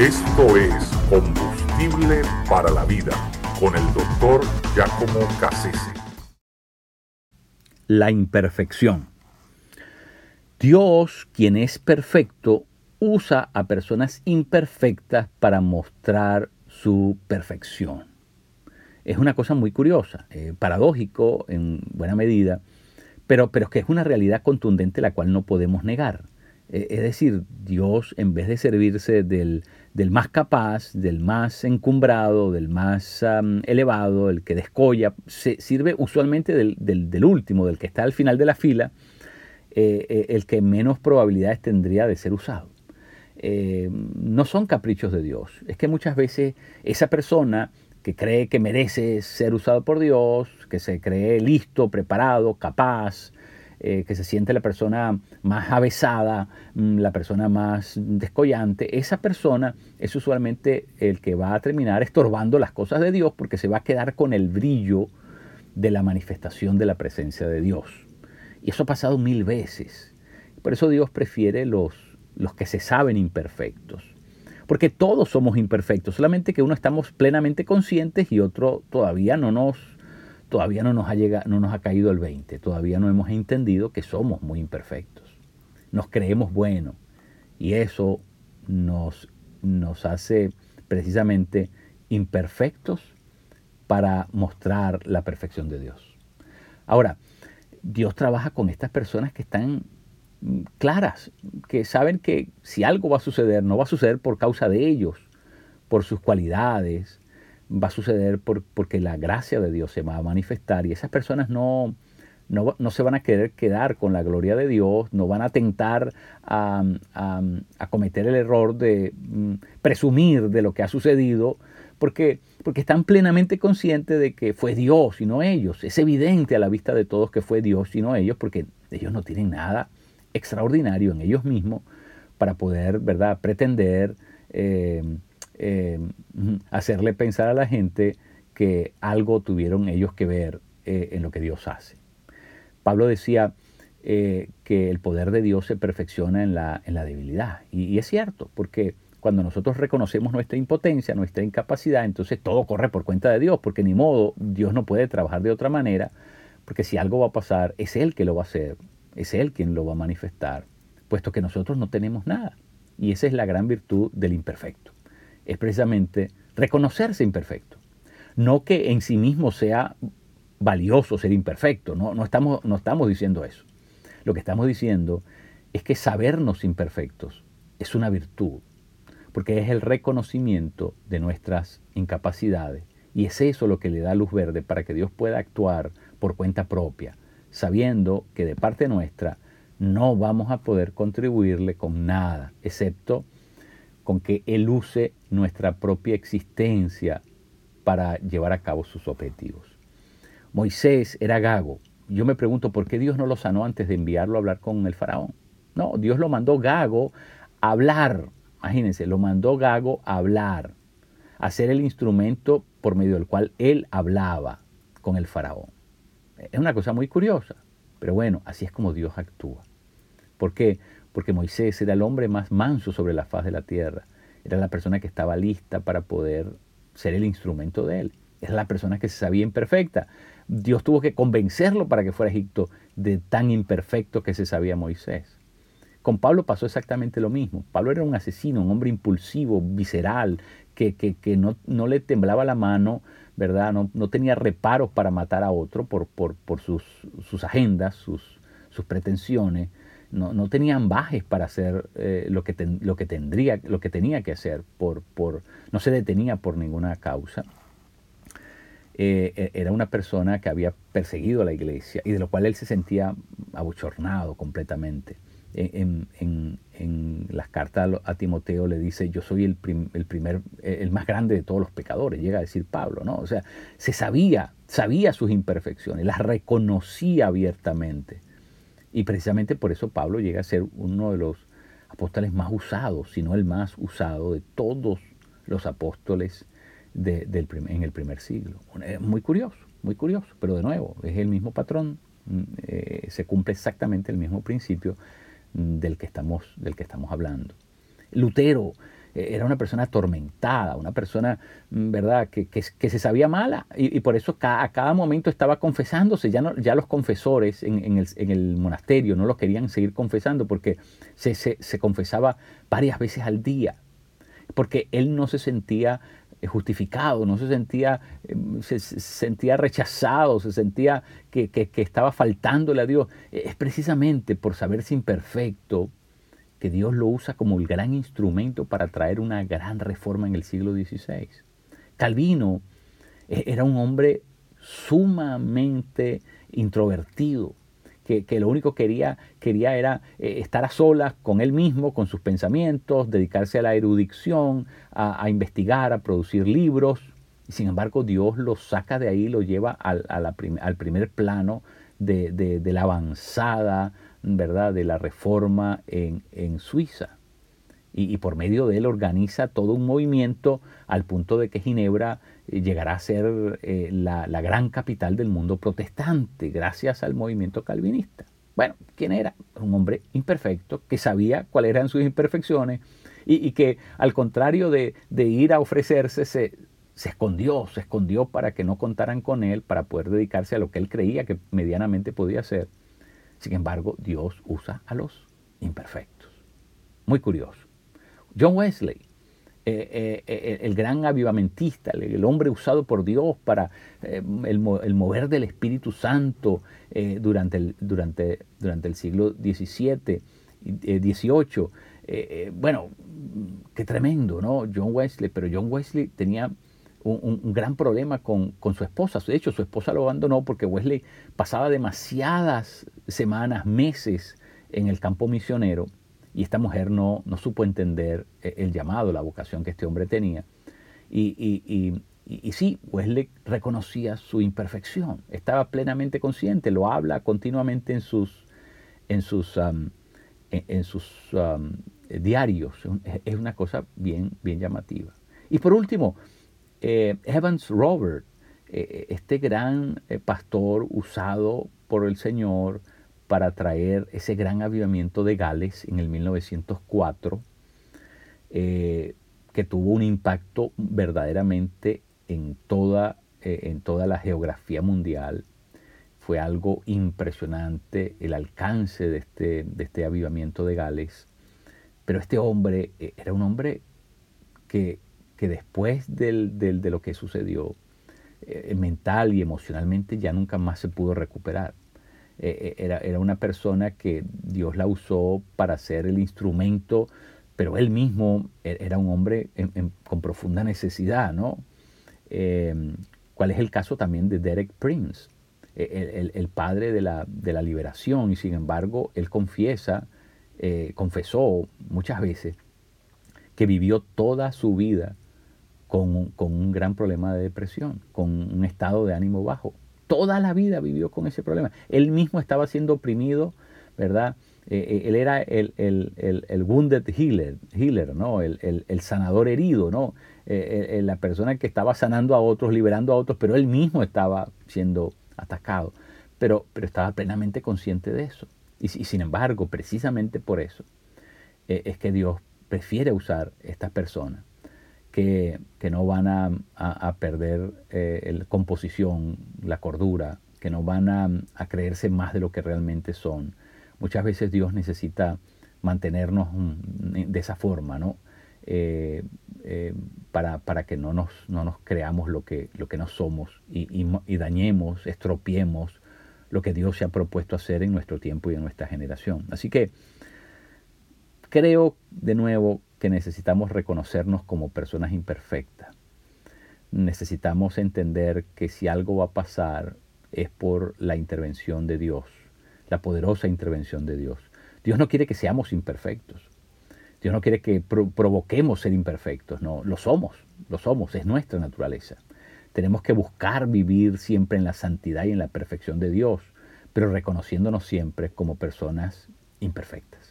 Esto es Combustible para la Vida con el doctor Giacomo Cassese. La imperfección. Dios, quien es perfecto, usa a personas imperfectas para mostrar su perfección. Es una cosa muy curiosa, eh, paradójico en buena medida, pero, pero que es una realidad contundente la cual no podemos negar. Eh, es decir, Dios en vez de servirse del, más capaz, del más encumbrado, del más elevado, el que descolla, se sirve usualmente del, último, del que está al final de la fila, eh, eh, el que menos probabilidades tendría de ser usado. no son caprichos de Dios, es que muchas veces esa persona que cree que merece ser usado por Dios, que se cree listo, preparado, capaz, eh, que se siente la persona más avesada, mm, la persona más descollante, esa persona es usualmente el que va a terminar estorbando las cosas de Dios porque se va a quedar con el brillo de la manifestación de la presencia de Dios. Y eso ha pasado mil veces. Por eso Dios prefiere los, los que se saben imperfectos. Porque todos somos imperfectos, solamente que uno estamos plenamente conscientes y otro todavía no nos todavía no nos ha, llegado, no nos ha caído el 20, todavía no hemos entendido que somos muy imperfectos. Nos creemos buenos y eso nos, nos hace precisamente imperfectos para mostrar la perfección de Dios. Ahora, Dios trabaja con estas personas que están claras, que saben que si algo va a suceder, no va a suceder por causa de ellos, por sus cualidades, va a suceder porque la gracia de Dios se va a manifestar y esas personas no, no, se van a querer quedar con la gloria de Dios, no van a tentar a, cometer el error de mm, presumir de lo que ha sucedido, porque, porque están plenamente conscientes de que fue Dios y no ellos. Es evidente a la vista de todos que fue Dios y no ellos, porque ellos no tienen nada extraordinario en ellos mismos para poder ¿verdad? pretender eh, eh, hacerle pensar a la gente que algo tuvieron ellos que ver eh, en lo que Dios hace. Pablo decía eh, que el poder de Dios se perfecciona en la, en la debilidad. Y, es cierto, porque cuando nosotros reconocemos nuestra impotencia, nuestra incapacidad, entonces todo corre por cuenta de Dios, porque ni modo, Dios no puede trabajar de otra manera, porque si algo va a pasar, es Él que lo va a hacer, es Él quien lo va a manifestar, puesto que nosotros no tenemos nada. Y esa es la gran virtud del imperfecto es precisamente reconocerse imperfecto. No que en sí mismo sea valioso ser imperfecto, no, no, estamos, no estamos diciendo eso. Lo que estamos diciendo es que sabernos imperfectos es una virtud, porque es el reconocimiento de nuestras incapacidades y es eso lo que le da luz verde para que Dios pueda actuar por cuenta propia, sabiendo que de parte nuestra no vamos a poder contribuirle con nada, excepto con que Él use nuestra propia existencia para llevar a cabo sus objetivos. Moisés era gago. Yo me pregunto por qué Dios no lo sanó antes de enviarlo a hablar con el faraón. No, Dios lo mandó gago a hablar. Imagínense, lo mandó gago a hablar, a ser el instrumento por medio del cual él hablaba con el faraón. Es una cosa muy curiosa, pero bueno, así es como Dios actúa. ¿Por qué? Porque Moisés era el hombre más manso sobre la faz de la tierra. Era la persona que estaba lista para poder ser el instrumento de él. Era la persona que se sabía imperfecta. Dios tuvo que convencerlo para que fuera a Egipto de tan imperfecto que se sabía Moisés. Con Pablo pasó exactamente lo mismo. Pablo era un asesino, un hombre impulsivo, visceral, que, que, no, no, le temblaba la mano, ¿verdad? No, no tenía reparos para matar a otro por, por, por sus, sus, agendas, sus, sus pretensiones no, no tenían bajes para hacer eh, lo, que lo, que tendría, lo que tenía que hacer, por, por, no se detenía por ninguna causa. Eh, e, era una persona que había perseguido a la iglesia y de lo cual él se sentía abochornado completamente. En, las cartas a Timoteo le dice, yo soy el, el, primer, el más grande de todos los pecadores, llega a decir Pablo, ¿no? O sea, se sabía, sabía sus imperfecciones, las reconocía abiertamente. Y precisamente por eso Pablo llega a ser uno de los apóstoles más usados, si no el más usado de todos los apóstoles del en el primer siglo. Muy curioso, muy curioso, pero de nuevo, es el mismo patrón, mm, eh, se cumple exactamente el mismo principio mm, del que estamos, del que estamos hablando. Lutero, era una persona atormentada, una persona, mm, ¿verdad?, que, se sabía mala y, por eso a cada momento estaba confesándose. Ya, no, ya los confesores en, el, monasterio no lo querían seguir confesando porque se, se, confesaba varias veces al día, porque él no se sentía eh, justificado, no se sentía, em, se, sentía rechazado, se sentía que, que, estaba faltándole a Dios. Es precisamente por saberse imperfecto, que Dios lo usa como el gran instrumento para traer una gran reforma en el siglo XVI. Calvino e, era un hombre sumamente introvertido, que, lo único que quería, quería era eh, estar a solas con él mismo, con sus pensamientos, dedicarse a la erudición, a, investigar, a producir libros. Y sin embargo, Dios lo saca de ahí, lo lleva al, al primer plano de, de la avanzada ¿verdad? de la reforma en, Suiza. Y, por medio de él organiza todo un movimiento al punto de que Ginebra eh, llegará a ser eh, la, gran capital del mundo protestante gracias al movimiento calvinista. Bueno, ¿quién era? Un hombre imperfecto que sabía cuáles eran sus imperfecciones y, que al contrario de, de ir a ofrecerse se, se escondió, se escondió para que no contaran con él, para poder dedicarse a lo que él creía que medianamente podía hacer. Sin embargo, Dios usa a los imperfectos. Muy curioso. John Wesley, eh, eh, eh, el gran avivamentista, el, hombre usado por Dios para el, mover del Espíritu Santo durante, el, durante, el siglo XVII, XVIII. bueno, qué tremendo, ¿no? John Wesley, pero John Wesley tenía un, gran problema con, su esposa. De hecho, su esposa lo abandonó porque Wesley pasaba demasiadas semanas, meses en el campo misionero y esta mujer no, no supo entender eh, el llamado, la vocación que este hombre tenía. Y, y, sí, Wesley reconocía su imperfección, estaba plenamente consciente, lo habla continuamente en sus, en sus, en, sus diarios. Es una cosa bien, bien llamativa. Y por último, eh, Evans Robert, eh, este gran eh, pastor usado por el Señor para traer ese gran avivamiento de Gales en el 1904, que tuvo un impacto verdaderamente en toda, en toda la geografía mundial. Fue algo impresionante el alcance de este, de este avivamiento de Gales. Pero este hombre era un hombre que que después de lo que sucedió, eh, mental y emocionalmente ya nunca más se pudo recuperar. Eh, eh, era, una persona que Dios la usó para ser el instrumento, pero él mismo e, era un hombre con profunda necesidad, ¿no? ¿Cuál es el caso también de Derek Prince, e, el, padre de la, de la, liberación? Y sin embargo, él confiesa, confesó muchas veces que vivió toda su vida con, un gran problema de depresión, con un estado de ánimo bajo. Toda la vida vivió con ese problema. Él mismo estaba siendo oprimido, ¿verdad? Eh, eh, él era el, el, wounded healer, healer ¿no? el, sanador herido, ¿no? Eh, la persona que estaba sanando a otros, liberando a otros, pero él mismo estaba siendo atacado. Pero, pero estaba plenamente consciente de eso. Y, y sin embargo, precisamente por eso, es que Dios prefiere usar estas personas que, no van a, perder eh, la composición, la cordura, que no van a, creerse más de lo que realmente son. Muchas veces Dios necesita mantenernos de esa forma, ¿no? Eh, eh, para, para, que no nos, no nos creamos lo que, lo que no somos y, y, dañemos, estropiemos lo que Dios se ha propuesto hacer en nuestro tiempo y en nuestra generación. Así que creo de nuevo que necesitamos reconocernos como personas imperfectas. Necesitamos entender que si algo va a pasar es por la intervención de Dios, la poderosa intervención de Dios. Dios no quiere que seamos imperfectos. Dios no quiere que provoquemos ser imperfectos, no, lo somos, lo somos, es nuestra naturaleza. Tenemos que buscar vivir siempre en la santidad y en la perfección de Dios, pero reconociéndonos siempre como personas imperfectas.